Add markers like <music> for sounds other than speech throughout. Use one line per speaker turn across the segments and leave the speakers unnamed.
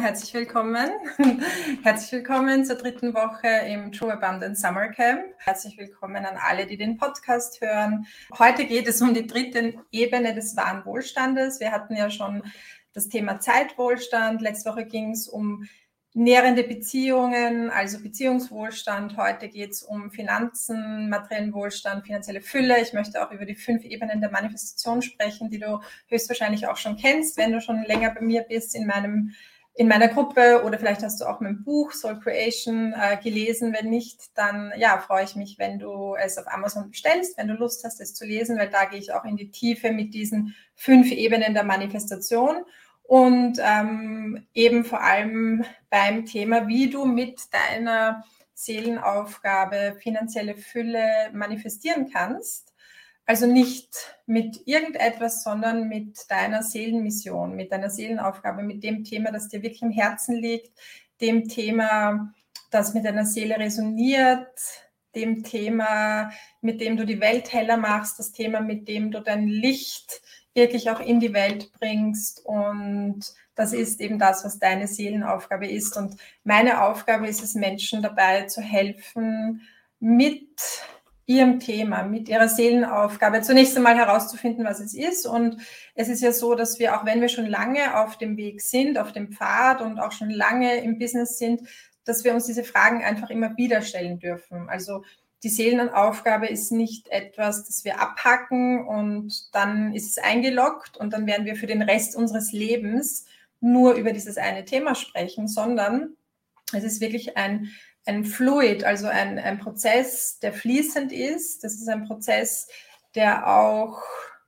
herzlich willkommen. <laughs> herzlich willkommen zur dritten Woche im True Abundance Summer Camp. Herzlich willkommen an alle, die den Podcast hören. Heute geht es um die dritte Ebene des wahren Wohlstandes. Wir hatten ja schon das Thema Zeitwohlstand. Letzte Woche ging es um nährende Beziehungen, also Beziehungswohlstand. Heute geht es um Finanzen, materiellen Wohlstand, finanzielle Fülle. Ich möchte auch über die fünf Ebenen der Manifestation sprechen, die du höchstwahrscheinlich auch schon kennst, wenn du schon länger bei mir bist in meinem in meiner Gruppe oder vielleicht hast du auch mein Buch Soul Creation äh, gelesen. Wenn nicht, dann ja, freue ich mich, wenn du es auf Amazon bestellst, wenn du Lust hast, es zu lesen, weil da gehe ich auch in die Tiefe mit diesen fünf Ebenen der Manifestation und ähm, eben vor allem beim Thema, wie du mit deiner Seelenaufgabe finanzielle Fülle manifestieren kannst. Also nicht mit irgendetwas, sondern mit deiner Seelenmission, mit deiner Seelenaufgabe, mit dem Thema, das dir wirklich im Herzen liegt, dem Thema, das mit deiner Seele resoniert, dem Thema, mit dem du die Welt heller machst, das Thema, mit dem du dein Licht wirklich auch in die Welt bringst. Und das ist eben das, was deine Seelenaufgabe ist. Und meine Aufgabe ist es, Menschen dabei zu helfen, mit ihrem Thema, mit ihrer Seelenaufgabe zunächst einmal herauszufinden, was es ist. Und es ist ja so, dass wir, auch wenn wir schon lange auf dem Weg sind, auf dem Pfad und auch schon lange im Business sind, dass wir uns diese Fragen einfach immer wieder stellen dürfen. Also die Seelenaufgabe ist nicht etwas, das wir abhacken und dann ist es eingeloggt und dann werden wir für den Rest unseres Lebens nur über dieses eine Thema sprechen, sondern es ist wirklich ein, ein Fluid, also ein, ein Prozess, der fließend ist. Das ist ein Prozess, der auch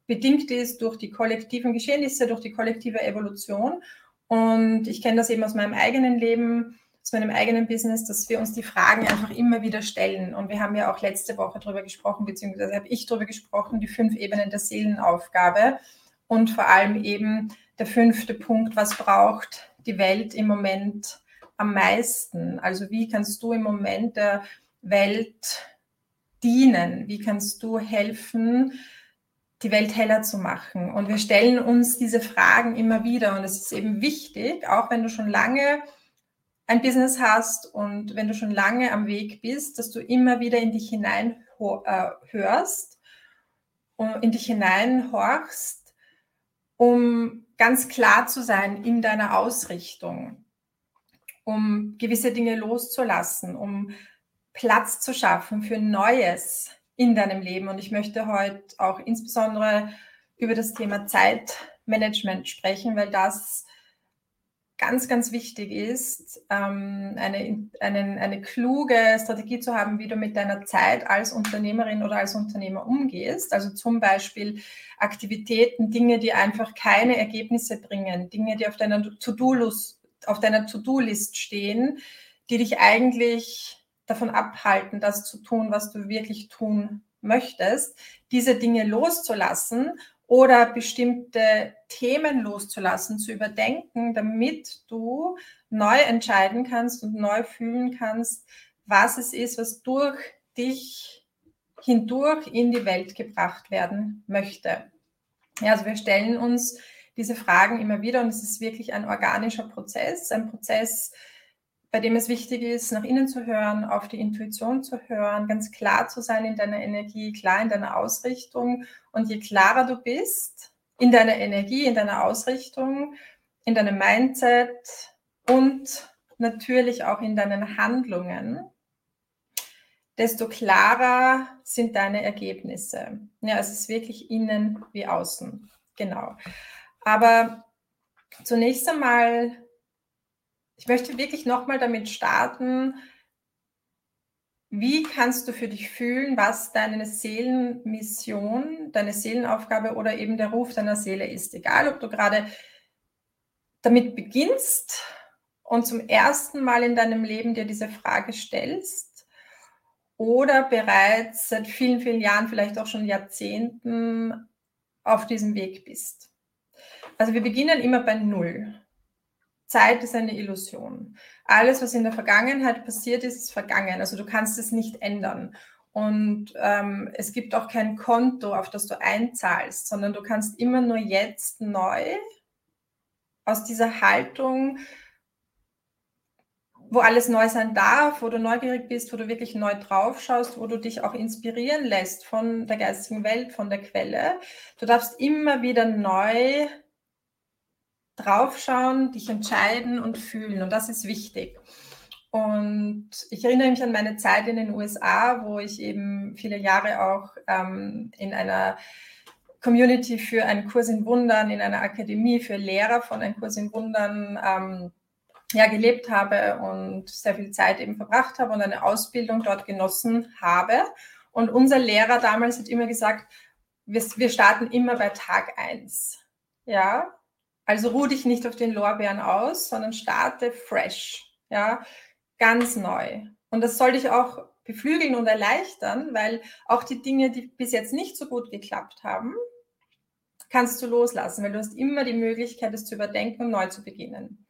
bedingt ist durch die kollektiven Geschehnisse, durch die kollektive Evolution. Und ich kenne das eben aus meinem eigenen Leben zu meinem eigenen Business, dass wir uns die Fragen einfach immer wieder stellen. Und wir haben ja auch letzte Woche darüber gesprochen, beziehungsweise habe ich darüber gesprochen, die fünf Ebenen der Seelenaufgabe und vor allem eben der fünfte Punkt, was braucht die Welt im Moment am meisten? Also wie kannst du im Moment der Welt dienen? Wie kannst du helfen, die Welt heller zu machen? Und wir stellen uns diese Fragen immer wieder. Und es ist eben wichtig, auch wenn du schon lange ein Business hast und wenn du schon lange am Weg bist, dass du immer wieder in dich hinein äh, hörst und in dich hineinhorchst, um ganz klar zu sein in deiner Ausrichtung, um gewisse Dinge loszulassen, um Platz zu schaffen für Neues in deinem Leben. Und ich möchte heute auch insbesondere über das Thema Zeitmanagement sprechen, weil das ganz, ganz wichtig ist, ähm, eine, eine, kluge Strategie zu haben, wie du mit deiner Zeit als Unternehmerin oder als Unternehmer umgehst. Also zum Beispiel Aktivitäten, Dinge, die einfach keine Ergebnisse bringen, Dinge, die auf deiner To-Do-List auf deiner To-Do-List stehen, die dich eigentlich davon abhalten, das zu tun, was du wirklich tun möchtest, diese Dinge loszulassen oder bestimmte Themen loszulassen, zu überdenken, damit du neu entscheiden kannst und neu fühlen kannst, was es ist, was durch dich hindurch in die Welt gebracht werden möchte. Ja, also wir stellen uns diese Fragen immer wieder und es ist wirklich ein organischer Prozess, ein Prozess, bei dem es wichtig ist, nach innen zu hören, auf die Intuition zu hören, ganz klar zu sein in deiner Energie, klar in deiner Ausrichtung. Und je klarer du bist in deiner Energie, in deiner Ausrichtung, in deinem Mindset und natürlich auch in deinen Handlungen, desto klarer sind deine Ergebnisse. Ja, es ist wirklich innen wie außen. Genau. Aber zunächst einmal ich möchte wirklich nochmal damit starten, wie kannst du für dich fühlen, was deine Seelenmission, deine Seelenaufgabe oder eben der Ruf deiner Seele ist? Egal, ob du gerade damit beginnst und zum ersten Mal in deinem Leben dir diese Frage stellst oder bereits seit vielen, vielen Jahren, vielleicht auch schon Jahrzehnten auf diesem Weg bist. Also wir beginnen immer bei Null. Zeit ist eine Illusion. Alles, was in der Vergangenheit passiert ist, ist vergangen. Also du kannst es nicht ändern. Und ähm, es gibt auch kein Konto, auf das du einzahlst, sondern du kannst immer nur jetzt neu aus dieser Haltung wo alles neu sein darf, wo du neugierig bist, wo du wirklich neu drauf schaust, wo du dich auch inspirieren lässt von der geistigen Welt, von der Quelle. Du darfst immer wieder neu draufschauen, dich entscheiden und fühlen. Und das ist wichtig. Und ich erinnere mich an meine Zeit in den USA, wo ich eben viele Jahre auch ähm, in einer Community für einen Kurs in Wundern, in einer Akademie für Lehrer von einem Kurs in Wundern ähm, ja, gelebt habe und sehr viel Zeit eben verbracht habe und eine Ausbildung dort genossen habe. Und unser Lehrer damals hat immer gesagt, wir, wir starten immer bei Tag eins. Ja, also ruh dich nicht auf den Lorbeeren aus, sondern starte fresh. Ja, ganz neu. Und das soll dich auch beflügeln und erleichtern, weil auch die Dinge, die bis jetzt nicht so gut geklappt haben, kannst du loslassen, weil du hast immer die Möglichkeit, es zu überdenken und neu zu beginnen.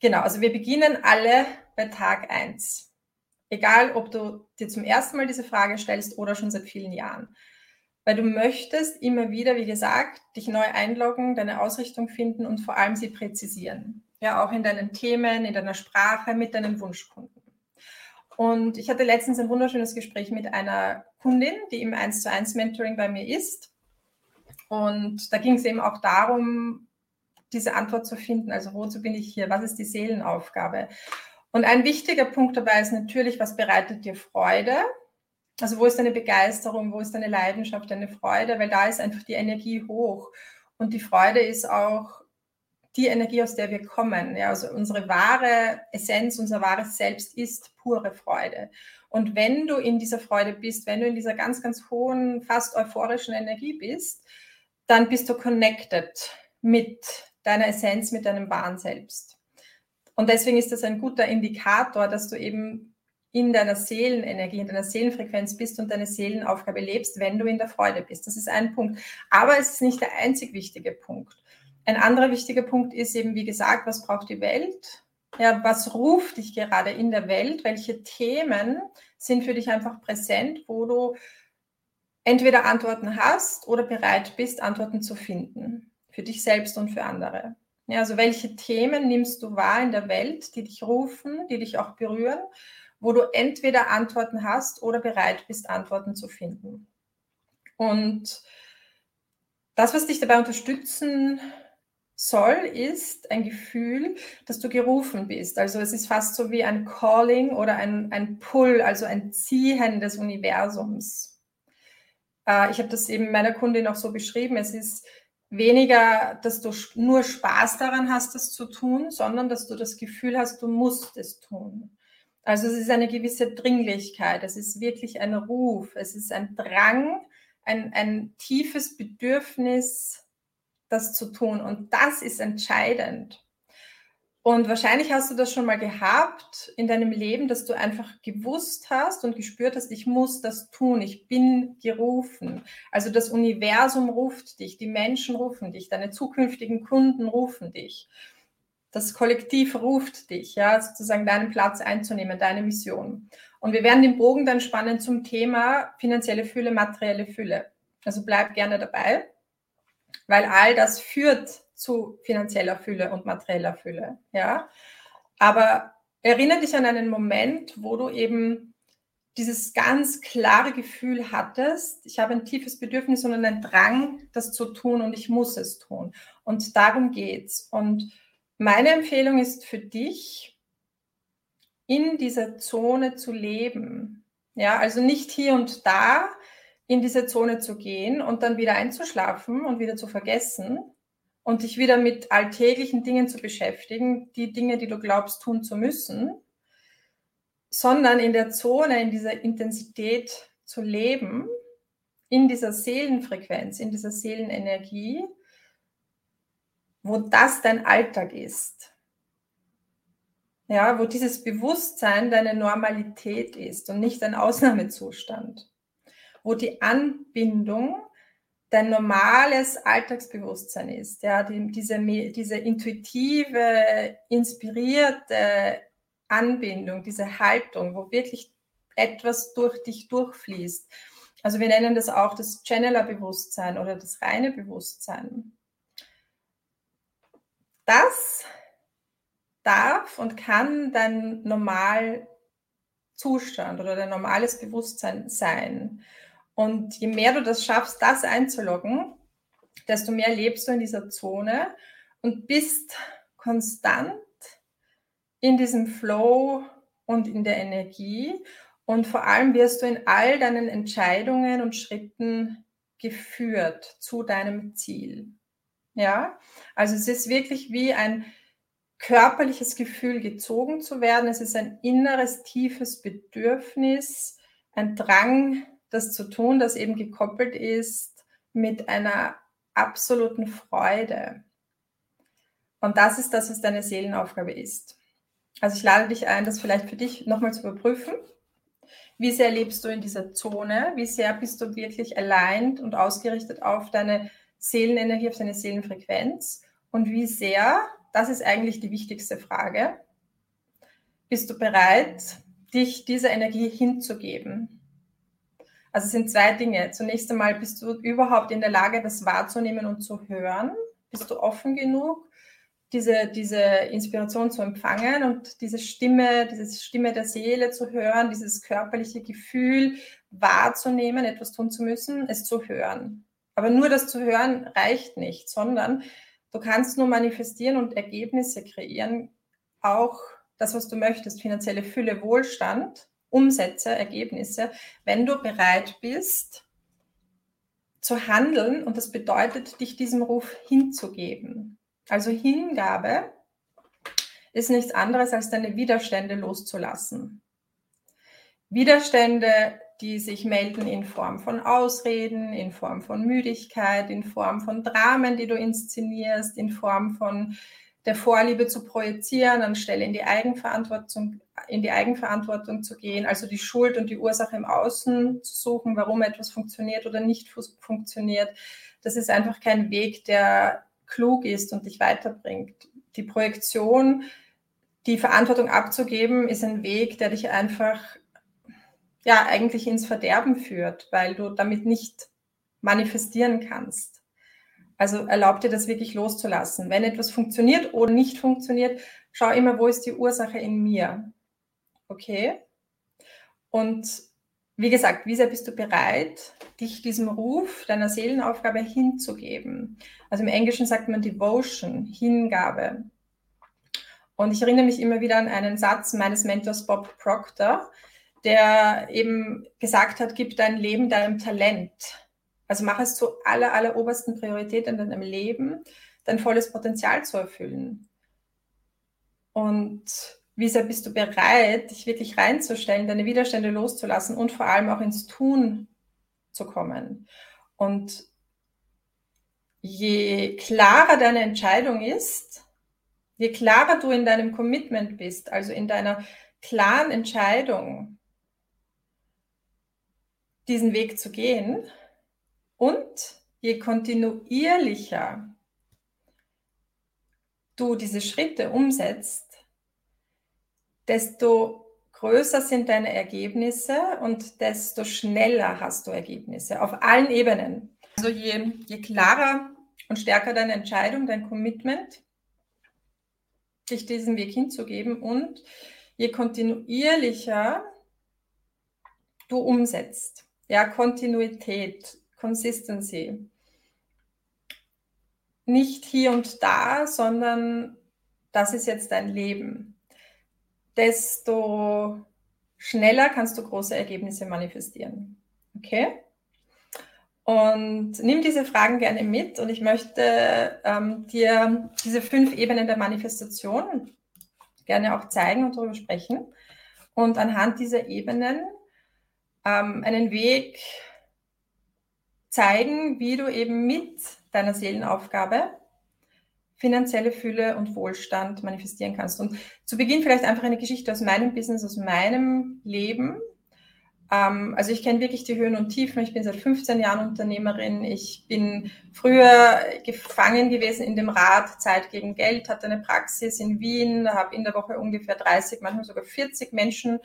Genau, also wir beginnen alle bei Tag 1. Egal, ob du dir zum ersten Mal diese Frage stellst oder schon seit vielen Jahren. Weil du möchtest immer wieder, wie gesagt, dich neu einloggen, deine Ausrichtung finden und vor allem sie präzisieren. Ja, auch in deinen Themen, in deiner Sprache, mit deinen Wunschkunden. Und ich hatte letztens ein wunderschönes Gespräch mit einer Kundin, die im 1 zu 1 Mentoring bei mir ist. Und da ging es eben auch darum, diese Antwort zu finden. Also wozu bin ich hier? Was ist die Seelenaufgabe? Und ein wichtiger Punkt dabei ist natürlich, was bereitet dir Freude? Also wo ist deine Begeisterung? Wo ist deine Leidenschaft, deine Freude? Weil da ist einfach die Energie hoch. Und die Freude ist auch die Energie, aus der wir kommen. Ja, also unsere wahre Essenz, unser wahres Selbst ist pure Freude. Und wenn du in dieser Freude bist, wenn du in dieser ganz, ganz hohen, fast euphorischen Energie bist, dann bist du connected mit deiner Essenz, mit deinem wahren Selbst. Und deswegen ist das ein guter Indikator, dass du eben in deiner Seelenenergie, in deiner Seelenfrequenz bist und deine Seelenaufgabe lebst, wenn du in der Freude bist. Das ist ein Punkt. Aber es ist nicht der einzig wichtige Punkt. Ein anderer wichtiger Punkt ist eben, wie gesagt, was braucht die Welt? Ja, was ruft dich gerade in der Welt? Welche Themen sind für dich einfach präsent, wo du entweder Antworten hast oder bereit bist, Antworten zu finden? für dich selbst und für andere. Ja, also welche Themen nimmst du wahr in der Welt, die dich rufen, die dich auch berühren, wo du entweder Antworten hast oder bereit bist, Antworten zu finden. Und das, was dich dabei unterstützen soll, ist ein Gefühl, dass du gerufen bist. Also es ist fast so wie ein Calling oder ein, ein Pull, also ein Ziehen des Universums. Äh, ich habe das eben meiner Kundin auch so beschrieben. Es ist weniger, dass du nur Spaß daran hast, das zu tun, sondern dass du das Gefühl hast, du musst es tun. Also es ist eine gewisse Dringlichkeit, es ist wirklich ein Ruf, es ist ein Drang, ein, ein tiefes Bedürfnis, das zu tun. Und das ist entscheidend. Und wahrscheinlich hast du das schon mal gehabt in deinem Leben, dass du einfach gewusst hast und gespürt hast, ich muss das tun, ich bin gerufen. Also das Universum ruft dich, die Menschen rufen dich, deine zukünftigen Kunden rufen dich. Das Kollektiv ruft dich, ja, sozusagen deinen Platz einzunehmen, deine Mission. Und wir werden den Bogen dann spannen zum Thema finanzielle Fülle, materielle Fülle. Also bleib gerne dabei, weil all das führt zu finanzieller Fülle und materieller Fülle. Ja? Aber erinnere dich an einen Moment, wo du eben dieses ganz klare Gefühl hattest, ich habe ein tiefes Bedürfnis und einen Drang, das zu tun und ich muss es tun. Und darum geht's. Und meine Empfehlung ist für dich, in dieser Zone zu leben. Ja, also nicht hier und da in diese Zone zu gehen und dann wieder einzuschlafen und wieder zu vergessen, und dich wieder mit alltäglichen Dingen zu beschäftigen, die Dinge, die du glaubst tun zu müssen, sondern in der Zone, in dieser Intensität zu leben, in dieser Seelenfrequenz, in dieser Seelenenergie, wo das dein Alltag ist. Ja, wo dieses Bewusstsein deine Normalität ist und nicht ein Ausnahmezustand. Wo die Anbindung dein normales Alltagsbewusstsein ist, ja, die, diese, diese intuitive, inspirierte Anbindung, diese Haltung, wo wirklich etwas durch dich durchfließt. Also wir nennen das auch das Channeler-Bewusstsein oder das reine Bewusstsein. Das darf und kann dein Normalzustand oder dein normales Bewusstsein sein. Und je mehr du das schaffst, das einzuloggen, desto mehr lebst du in dieser Zone und bist konstant in diesem Flow und in der Energie. Und vor allem wirst du in all deinen Entscheidungen und Schritten geführt zu deinem Ziel. Ja, also es ist wirklich wie ein körperliches Gefühl, gezogen zu werden. Es ist ein inneres, tiefes Bedürfnis, ein Drang, das zu tun, das eben gekoppelt ist mit einer absoluten Freude. Und das ist das, was deine Seelenaufgabe ist. Also ich lade dich ein, das vielleicht für dich nochmal zu überprüfen. Wie sehr lebst du in dieser Zone? Wie sehr bist du wirklich allein und ausgerichtet auf deine Seelenenergie, auf deine Seelenfrequenz? Und wie sehr, das ist eigentlich die wichtigste Frage, bist du bereit, dich dieser Energie hinzugeben? Also es sind zwei Dinge. Zunächst einmal bist du überhaupt in der Lage, das wahrzunehmen und zu hören? Bist du offen genug? diese, diese Inspiration zu empfangen und diese Stimme, diese Stimme der Seele zu hören, dieses körperliche Gefühl wahrzunehmen, etwas tun zu müssen, es zu hören. Aber nur das zu hören reicht nicht, sondern du kannst nur manifestieren und Ergebnisse kreieren, auch das, was du möchtest, finanzielle Fülle, Wohlstand, Umsätze, Ergebnisse, wenn du bereit bist zu handeln und das bedeutet, dich diesem Ruf hinzugeben. Also Hingabe ist nichts anderes, als deine Widerstände loszulassen. Widerstände, die sich melden in Form von Ausreden, in Form von Müdigkeit, in Form von Dramen, die du inszenierst, in Form von der Vorliebe zu projizieren, anstelle in die Eigenverantwortung, in die Eigenverantwortung zu gehen, also die Schuld und die Ursache im Außen zu suchen, warum etwas funktioniert oder nicht funktioniert. Das ist einfach kein Weg, der klug ist und dich weiterbringt. Die Projektion, die Verantwortung abzugeben, ist ein Weg, der dich einfach ja eigentlich ins Verderben führt, weil du damit nicht manifestieren kannst. Also erlaub dir das wirklich loszulassen. Wenn etwas funktioniert oder nicht funktioniert, schau immer, wo ist die Ursache in mir. Okay? Und wie gesagt, wie sehr bist du bereit, dich diesem Ruf deiner Seelenaufgabe hinzugeben? Also im Englischen sagt man Devotion, Hingabe. Und ich erinnere mich immer wieder an einen Satz meines Mentors Bob Proctor, der eben gesagt hat, gib dein Leben deinem Talent. Also mach es zur aller, aller obersten Priorität in deinem Leben, dein volles Potenzial zu erfüllen. Und wie sehr bist du bereit, dich wirklich reinzustellen, deine Widerstände loszulassen und vor allem auch ins Tun zu kommen. Und je klarer deine Entscheidung ist, je klarer du in deinem Commitment bist, also in deiner klaren Entscheidung, diesen Weg zu gehen und je kontinuierlicher du diese Schritte umsetzt, desto größer sind deine Ergebnisse und desto schneller hast du Ergebnisse auf allen Ebenen. Also je, je klarer und stärker deine Entscheidung, dein Commitment, dich diesen Weg hinzugeben und je kontinuierlicher du umsetzt. Ja, Kontinuität, Consistency. Nicht hier und da, sondern das ist jetzt dein Leben desto schneller kannst du große Ergebnisse manifestieren. Okay? Und nimm diese Fragen gerne mit und ich möchte ähm, dir diese fünf Ebenen der Manifestation gerne auch zeigen und darüber sprechen und anhand dieser Ebenen ähm, einen Weg zeigen, wie du eben mit deiner Seelenaufgabe finanzielle Fülle und Wohlstand manifestieren kannst. Und zu Beginn vielleicht einfach eine Geschichte aus meinem Business, aus meinem Leben. Ähm, also ich kenne wirklich die Höhen und Tiefen. Ich bin seit 15 Jahren Unternehmerin. Ich bin früher gefangen gewesen in dem Rad Zeit gegen Geld, hatte eine Praxis in Wien, habe in der Woche ungefähr 30, manchmal sogar 40 Menschen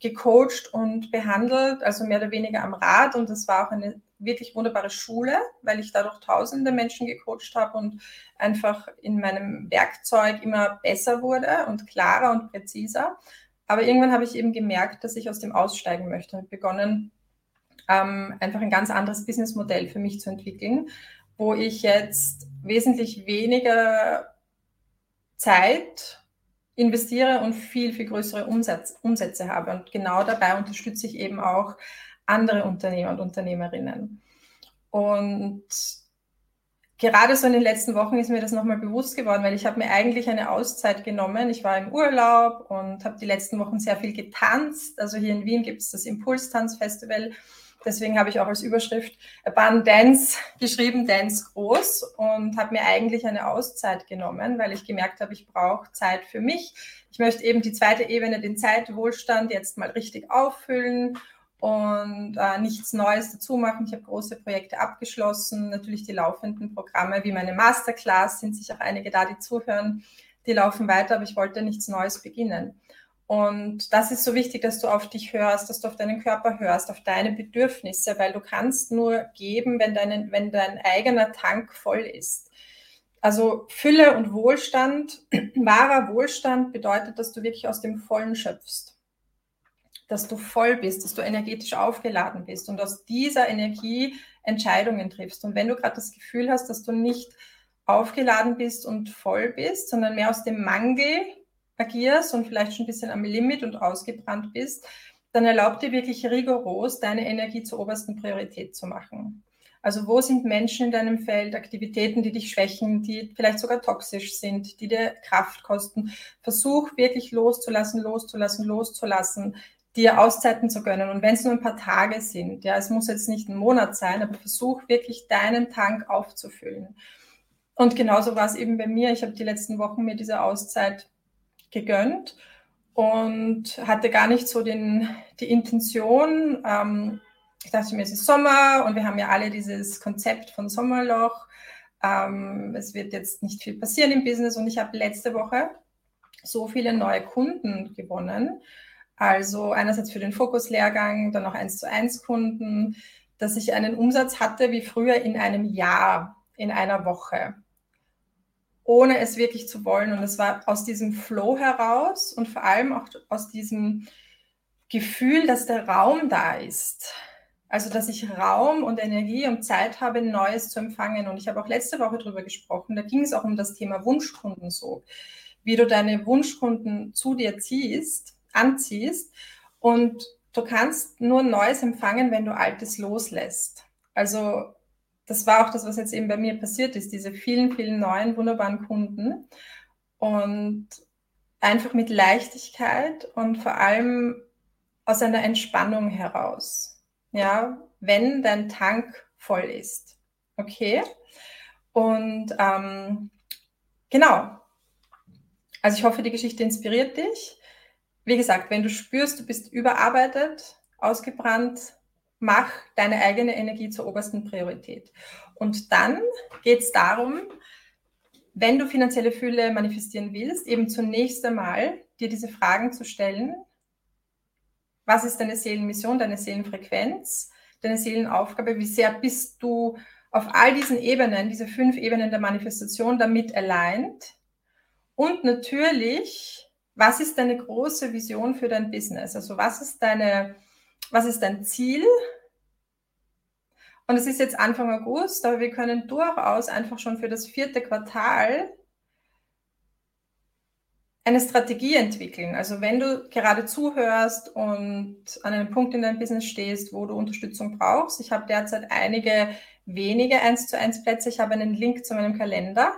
gecoacht und behandelt, also mehr oder weniger am Rad. Und das war auch eine wirklich wunderbare Schule, weil ich dadurch tausende Menschen gecoacht habe und einfach in meinem Werkzeug immer besser wurde und klarer und präziser. Aber irgendwann habe ich eben gemerkt, dass ich aus dem aussteigen möchte und begonnen, ähm, einfach ein ganz anderes Businessmodell für mich zu entwickeln, wo ich jetzt wesentlich weniger Zeit investiere und viel, viel größere Umsatz, Umsätze habe. Und genau dabei unterstütze ich eben auch andere Unternehmer und Unternehmerinnen. Und gerade so in den letzten Wochen ist mir das nochmal bewusst geworden, weil ich habe mir eigentlich eine Auszeit genommen. Ich war im Urlaub und habe die letzten Wochen sehr viel getanzt. Also hier in Wien gibt es das Impulstanzfestival. Deswegen habe ich auch als Überschrift Abundance geschrieben, Dance groß und habe mir eigentlich eine Auszeit genommen, weil ich gemerkt habe, ich brauche Zeit für mich. Ich möchte eben die zweite Ebene, den Zeitwohlstand, jetzt mal richtig auffüllen und äh, nichts Neues dazu machen. Ich habe große Projekte abgeschlossen, natürlich die laufenden Programme wie meine Masterclass, sind sicher auch einige da, die zuhören, die laufen weiter, aber ich wollte nichts Neues beginnen. Und das ist so wichtig, dass du auf dich hörst, dass du auf deinen Körper hörst, auf deine Bedürfnisse, weil du kannst nur geben, wenn, dein, wenn dein eigener Tank voll ist. Also Fülle und Wohlstand, <clears throat> wahrer Wohlstand bedeutet, dass du wirklich aus dem Vollen schöpfst dass du voll bist, dass du energetisch aufgeladen bist und aus dieser Energie Entscheidungen triffst. Und wenn du gerade das Gefühl hast, dass du nicht aufgeladen bist und voll bist, sondern mehr aus dem Mangel agierst und vielleicht schon ein bisschen am Limit und ausgebrannt bist, dann erlaub dir wirklich rigoros, deine Energie zur obersten Priorität zu machen. Also wo sind Menschen in deinem Feld, Aktivitäten, die dich schwächen, die vielleicht sogar toxisch sind, die dir Kraft kosten. Versuch wirklich loszulassen, loszulassen, loszulassen dir Auszeiten zu gönnen. Und wenn es nur ein paar Tage sind, ja, es muss jetzt nicht ein Monat sein, aber versuch wirklich deinen Tank aufzufüllen. Und genauso war es eben bei mir. Ich habe die letzten Wochen mir diese Auszeit gegönnt und hatte gar nicht so den, die Intention. Ähm, ich dachte mir, es ist Sommer und wir haben ja alle dieses Konzept von Sommerloch. Ähm, es wird jetzt nicht viel passieren im Business und ich habe letzte Woche so viele neue Kunden gewonnen also einerseits für den Fokuslehrgang, dann auch eins zu eins Kunden, dass ich einen Umsatz hatte wie früher in einem Jahr, in einer Woche, ohne es wirklich zu wollen. Und es war aus diesem Flow heraus und vor allem auch aus diesem Gefühl, dass der Raum da ist. Also, dass ich Raum und Energie und Zeit habe, Neues zu empfangen. Und ich habe auch letzte Woche darüber gesprochen. Da ging es auch um das Thema Wunschkunden so. Wie du deine Wunschkunden zu dir ziehst anziehst. Und du kannst nur Neues empfangen, wenn du Altes loslässt. Also das war auch das, was jetzt eben bei mir passiert ist, diese vielen, vielen neuen, wunderbaren Kunden. Und einfach mit Leichtigkeit und vor allem aus einer Entspannung heraus. Ja, wenn dein Tank voll ist. Okay? Und ähm, genau. Also ich hoffe, die Geschichte inspiriert dich wie gesagt, wenn du spürst, du bist überarbeitet, ausgebrannt, mach deine eigene Energie zur obersten Priorität. Und dann geht es darum, wenn du finanzielle Fülle manifestieren willst, eben zunächst einmal dir diese Fragen zu stellen. Was ist deine Seelenmission, deine Seelenfrequenz, deine Seelenaufgabe? Wie sehr bist du auf all diesen Ebenen, diese fünf Ebenen der Manifestation damit aligned? Und natürlich was ist deine große Vision für dein Business? Also was ist deine, was ist dein Ziel? Und es ist jetzt Anfang August, aber wir können durchaus einfach schon für das vierte Quartal eine Strategie entwickeln. Also wenn du gerade zuhörst und an einem Punkt in deinem Business stehst, wo du Unterstützung brauchst, ich habe derzeit einige wenige 1 zu 1 Plätze. Ich habe einen Link zu meinem Kalender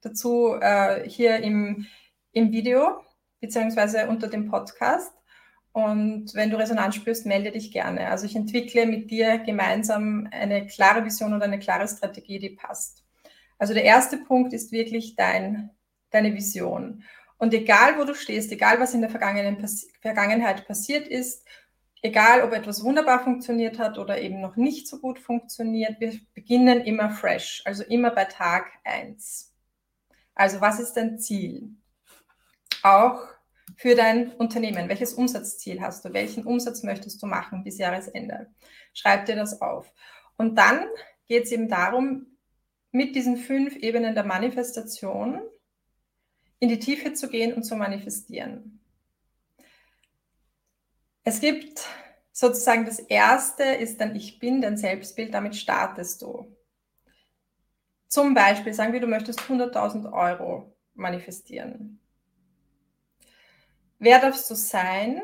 dazu äh, hier im, im Video beziehungsweise unter dem Podcast. Und wenn du Resonanz spürst, melde dich gerne. Also ich entwickle mit dir gemeinsam eine klare Vision und eine klare Strategie, die passt. Also der erste Punkt ist wirklich dein, deine Vision. Und egal, wo du stehst, egal, was in der Vergangenheit passiert ist, egal, ob etwas wunderbar funktioniert hat oder eben noch nicht so gut funktioniert, wir beginnen immer fresh, also immer bei Tag eins. Also was ist dein Ziel? auch für dein Unternehmen. Welches Umsatzziel hast du? Welchen Umsatz möchtest du machen bis Jahresende? Schreib dir das auf. Und dann geht es eben darum, mit diesen fünf Ebenen der Manifestation in die Tiefe zu gehen und zu manifestieren. Es gibt sozusagen das erste ist dann Ich bin, dein Selbstbild, damit startest du. Zum Beispiel sagen wir, du möchtest 100.000 Euro manifestieren. Wer darfst du sein,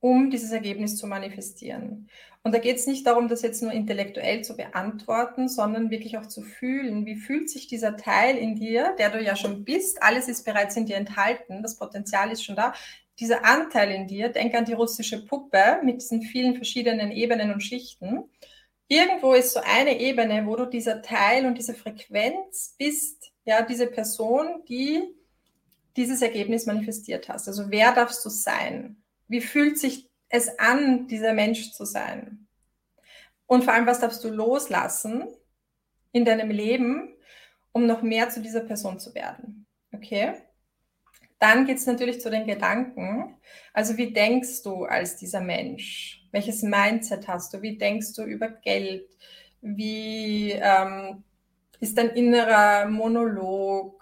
um dieses Ergebnis zu manifestieren? Und da geht es nicht darum, das jetzt nur intellektuell zu beantworten, sondern wirklich auch zu fühlen. Wie fühlt sich dieser Teil in dir, der du ja schon bist? Alles ist bereits in dir enthalten, das Potenzial ist schon da dieser Anteil in dir, denk an die russische Puppe mit diesen vielen verschiedenen Ebenen und Schichten. Irgendwo ist so eine Ebene, wo du dieser Teil und diese Frequenz bist, ja, diese Person, die dieses Ergebnis manifestiert hast. Also wer darfst du sein? Wie fühlt sich es an, dieser Mensch zu sein? Und vor allem, was darfst du loslassen in deinem Leben, um noch mehr zu dieser Person zu werden? Okay? Dann geht es natürlich zu den Gedanken. Also wie denkst du als dieser Mensch? Welches Mindset hast du? Wie denkst du über Geld? Wie ähm, ist dein innerer Monolog?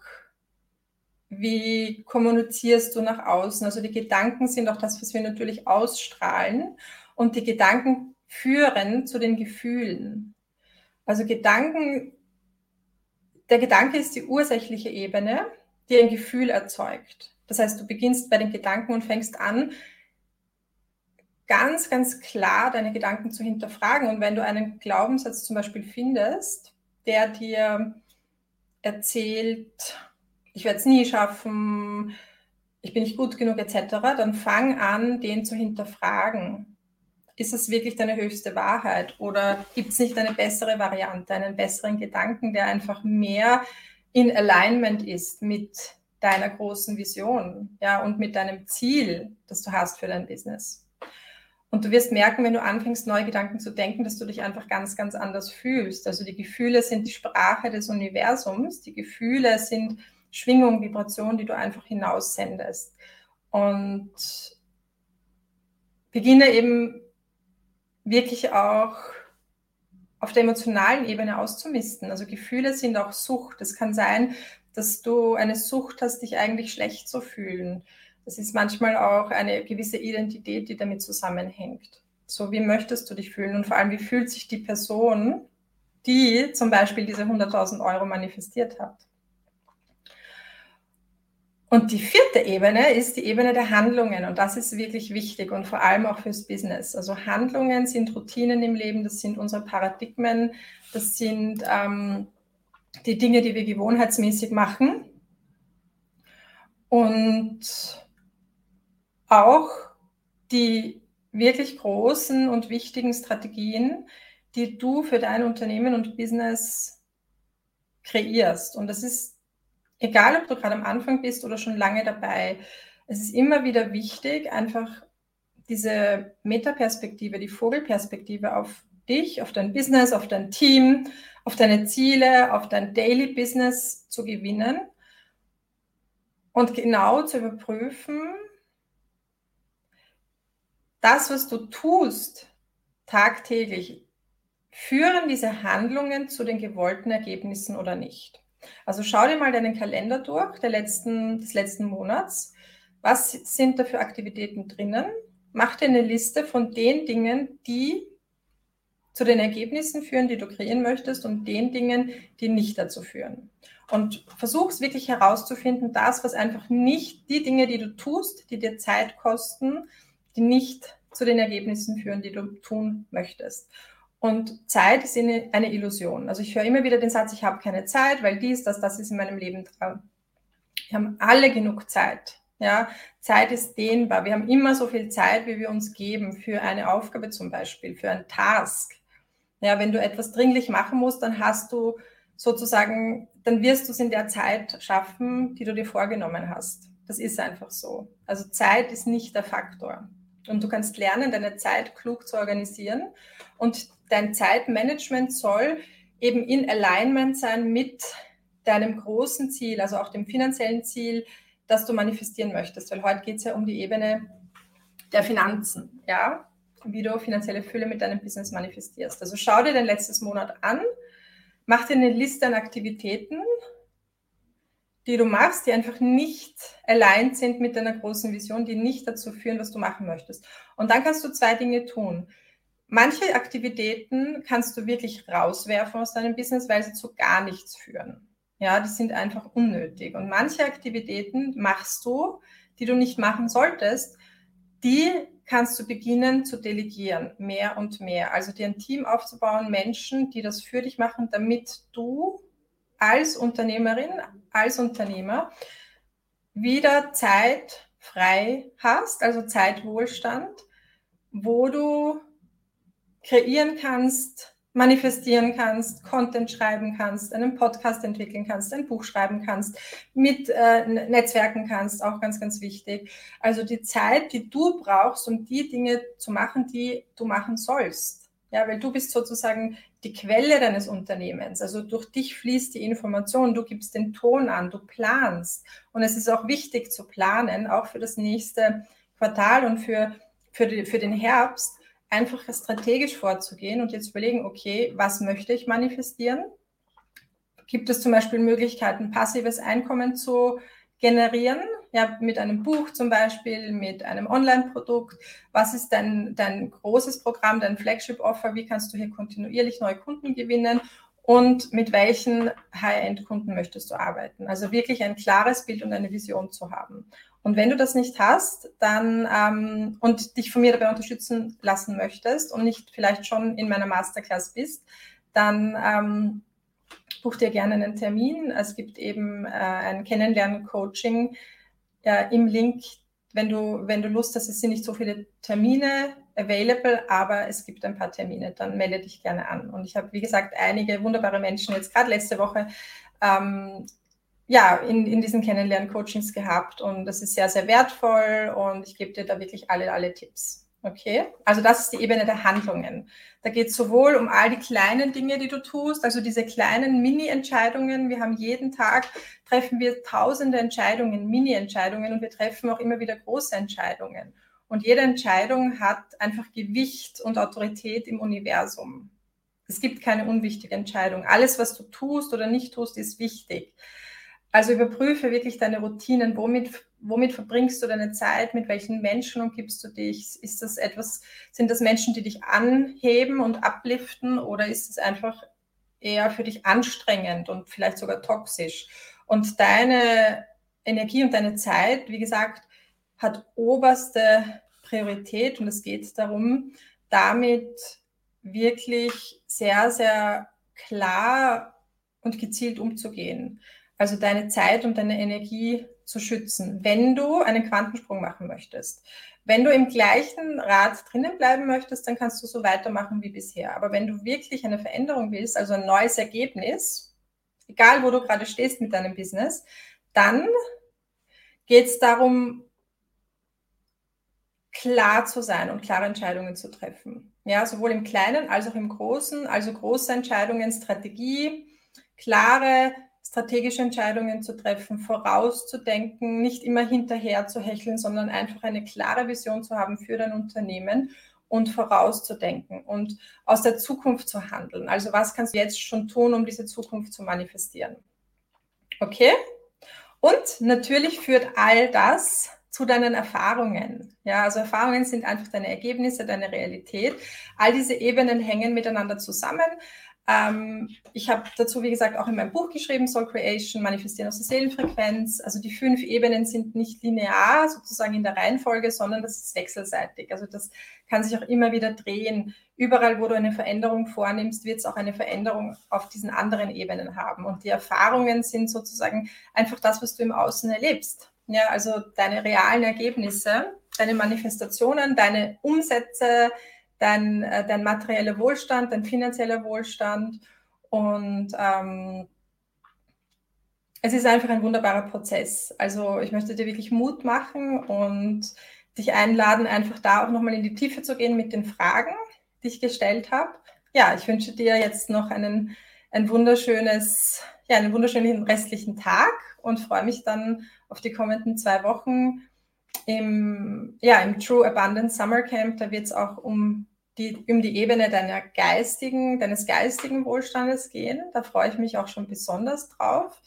Wie kommunizierst du nach außen? Also die Gedanken sind auch das, was wir natürlich ausstrahlen. Und die Gedanken führen zu den Gefühlen. Also Gedanken, der Gedanke ist die ursächliche Ebene die ein Gefühl erzeugt. Das heißt, du beginnst bei den Gedanken und fängst an, ganz, ganz klar deine Gedanken zu hinterfragen. Und wenn du einen Glaubenssatz zum Beispiel findest, der dir erzählt, ich werde es nie schaffen, ich bin nicht gut genug etc., dann fang an, den zu hinterfragen. Ist es wirklich deine höchste Wahrheit oder gibt es nicht eine bessere Variante, einen besseren Gedanken, der einfach mehr in Alignment ist mit deiner großen Vision, ja, und mit deinem Ziel, das du hast für dein Business. Und du wirst merken, wenn du anfängst, neue Gedanken zu denken, dass du dich einfach ganz, ganz anders fühlst. Also die Gefühle sind die Sprache des Universums. Die Gefühle sind Schwingung, Vibration, die du einfach hinaussendest. Und beginne eben wirklich auch auf der emotionalen Ebene auszumisten. Also Gefühle sind auch Sucht. Es kann sein, dass du eine Sucht hast, dich eigentlich schlecht zu fühlen. Das ist manchmal auch eine gewisse Identität, die damit zusammenhängt. So, wie möchtest du dich fühlen? Und vor allem, wie fühlt sich die Person, die zum Beispiel diese 100.000 Euro manifestiert hat? Und die vierte Ebene ist die Ebene der Handlungen und das ist wirklich wichtig und vor allem auch fürs Business. Also Handlungen sind Routinen im Leben, das sind unsere Paradigmen, das sind ähm, die Dinge, die wir gewohnheitsmäßig machen und auch die wirklich großen und wichtigen Strategien, die du für dein Unternehmen und Business kreierst. Und das ist egal ob du gerade am Anfang bist oder schon lange dabei, es ist immer wieder wichtig, einfach diese Metaperspektive, die Vogelperspektive auf dich, auf dein Business, auf dein Team, auf deine Ziele, auf dein Daily Business zu gewinnen und genau zu überprüfen, das, was du tust, tagtäglich, führen diese Handlungen zu den gewollten Ergebnissen oder nicht. Also schau dir mal deinen Kalender durch, der letzten, des letzten Monats. Was sind da für Aktivitäten drinnen? Mach dir eine Liste von den Dingen, die zu den Ergebnissen führen, die du kreieren möchtest und den Dingen, die nicht dazu führen. Und versuch es wirklich herauszufinden, das, was einfach nicht, die Dinge, die du tust, die dir Zeit kosten, die nicht zu den Ergebnissen führen, die du tun möchtest. Und Zeit ist eine Illusion. Also ich höre immer wieder den Satz, ich habe keine Zeit, weil dies, das, das ist in meinem Leben dran. Wir haben alle genug Zeit. Ja, Zeit ist dehnbar. Wir haben immer so viel Zeit, wie wir uns geben für eine Aufgabe zum Beispiel, für einen Task. Ja, wenn du etwas dringlich machen musst, dann hast du sozusagen, dann wirst du es in der Zeit schaffen, die du dir vorgenommen hast. Das ist einfach so. Also Zeit ist nicht der Faktor. Und du kannst lernen, deine Zeit klug zu organisieren. Und dein Zeitmanagement soll eben in Alignment sein mit deinem großen Ziel, also auch dem finanziellen Ziel, das du manifestieren möchtest, weil heute geht es ja um die Ebene der Finanzen, ja, wie du finanzielle Fülle mit deinem Business manifestierst. Also schau dir den letzten Monat an, mach dir eine Liste an Aktivitäten, die du machst, die einfach nicht allein sind mit deiner großen Vision, die nicht dazu führen, was du machen möchtest. Und dann kannst du zwei Dinge tun. Manche Aktivitäten kannst du wirklich rauswerfen aus deinem Business, weil sie zu gar nichts führen. Ja, die sind einfach unnötig. Und manche Aktivitäten machst du, die du nicht machen solltest, die kannst du beginnen zu delegieren, mehr und mehr. Also dir ein Team aufzubauen, Menschen, die das für dich machen, damit du als Unternehmerin, als Unternehmer wieder Zeit frei hast, also Zeitwohlstand, wo du kreieren kannst, manifestieren kannst, Content schreiben kannst, einen Podcast entwickeln kannst, ein Buch schreiben kannst, mit äh, Netzwerken kannst, auch ganz, ganz wichtig. Also die Zeit, die du brauchst, um die Dinge zu machen, die du machen sollst. Ja, weil du bist sozusagen die Quelle deines Unternehmens. Also durch dich fließt die Information, du gibst den Ton an, du planst. Und es ist auch wichtig zu planen, auch für das nächste Quartal und für, für, die, für den Herbst, einfach strategisch vorzugehen und jetzt überlegen, okay, was möchte ich manifestieren? Gibt es zum Beispiel Möglichkeiten, passives Einkommen zu generieren? Ja, mit einem Buch zum Beispiel, mit einem Online-Produkt. Was ist dein, dein großes Programm, dein Flagship-Offer? Wie kannst du hier kontinuierlich neue Kunden gewinnen? Und mit welchen High-End-Kunden möchtest du arbeiten? Also wirklich ein klares Bild und eine Vision zu haben. Und wenn du das nicht hast, dann ähm, und dich von mir dabei unterstützen lassen möchtest und nicht vielleicht schon in meiner Masterclass bist, dann ähm, buch dir gerne einen Termin. Es gibt eben äh, ein Kennenlernen-Coaching äh, im Link. Wenn du, wenn du Lust hast, es sind nicht so viele Termine available, aber es gibt ein paar Termine, dann melde dich gerne an. Und ich habe, wie gesagt, einige wunderbare Menschen jetzt gerade letzte Woche ähm, ja, in, in diesen Kennenlernen-Coachings gehabt und das ist sehr, sehr wertvoll und ich gebe dir da wirklich alle, alle Tipps. Okay, also das ist die Ebene der Handlungen. Da geht es sowohl um all die kleinen Dinge, die du tust, also diese kleinen Mini-Entscheidungen. Wir haben jeden Tag, treffen wir tausende Entscheidungen, Mini-Entscheidungen und wir treffen auch immer wieder große Entscheidungen. Und jede Entscheidung hat einfach Gewicht und Autorität im Universum. Es gibt keine unwichtige Entscheidung. Alles, was du tust oder nicht tust, ist wichtig. Also überprüfe wirklich deine Routinen. Womit, womit verbringst du deine Zeit? Mit welchen Menschen umgibst du dich? Ist das etwas, sind das Menschen, die dich anheben und abliften oder ist es einfach eher für dich anstrengend und vielleicht sogar toxisch? Und deine Energie und deine Zeit, wie gesagt, hat oberste Priorität und es geht darum, damit wirklich sehr, sehr klar und gezielt umzugehen also deine Zeit und deine Energie zu schützen, wenn du einen Quantensprung machen möchtest. Wenn du im gleichen Rad drinnen bleiben möchtest, dann kannst du so weitermachen wie bisher. Aber wenn du wirklich eine Veränderung willst, also ein neues Ergebnis, egal wo du gerade stehst mit deinem Business, dann geht es darum, klar zu sein und klare Entscheidungen zu treffen. Ja, sowohl im Kleinen als auch im Großen, also große Entscheidungen, Strategie, klare strategische Entscheidungen zu treffen, vorauszudenken, nicht immer hinterher zu hecheln, sondern einfach eine klare Vision zu haben für dein Unternehmen und vorauszudenken und aus der Zukunft zu handeln. Also was kannst du jetzt schon tun, um diese Zukunft zu manifestieren? Okay? Und natürlich führt all das zu deinen Erfahrungen. Ja, also Erfahrungen sind einfach deine Ergebnisse, deine Realität. All diese Ebenen hängen miteinander zusammen. Ähm, ich habe dazu, wie gesagt, auch in meinem Buch geschrieben, Soul Creation, Manifestieren aus der Seelenfrequenz. Also die fünf Ebenen sind nicht linear sozusagen in der Reihenfolge, sondern das ist wechselseitig. Also das kann sich auch immer wieder drehen. Überall, wo du eine Veränderung vornimmst, wird es auch eine Veränderung auf diesen anderen Ebenen haben. Und die Erfahrungen sind sozusagen einfach das, was du im Außen erlebst. Ja, also deine realen Ergebnisse, deine Manifestationen, deine Umsätze, dein, äh, dein materieller Wohlstand, dein finanzieller Wohlstand. Und ähm, es ist einfach ein wunderbarer Prozess. Also ich möchte dir wirklich Mut machen und dich einladen, einfach da auch nochmal in die Tiefe zu gehen mit den Fragen, die ich gestellt habe. Ja, ich wünsche dir jetzt noch einen, ein wunderschönes ja, einen wunderschönen restlichen Tag und freue mich dann auf die kommenden zwei Wochen im, ja, im True Abundance Summer Camp. Da wird es auch um die, um die Ebene deiner geistigen, deines geistigen Wohlstandes gehen. Da freue ich mich auch schon besonders drauf.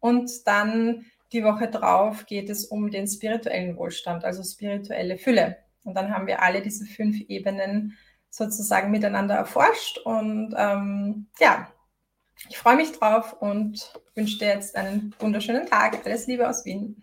Und dann die Woche drauf geht es um den spirituellen Wohlstand, also spirituelle Fülle. Und dann haben wir alle diese fünf Ebenen sozusagen miteinander erforscht. Und ähm, ja, ich freue mich drauf und wünsche dir jetzt einen wunderschönen Tag. Alles Liebe aus Wien.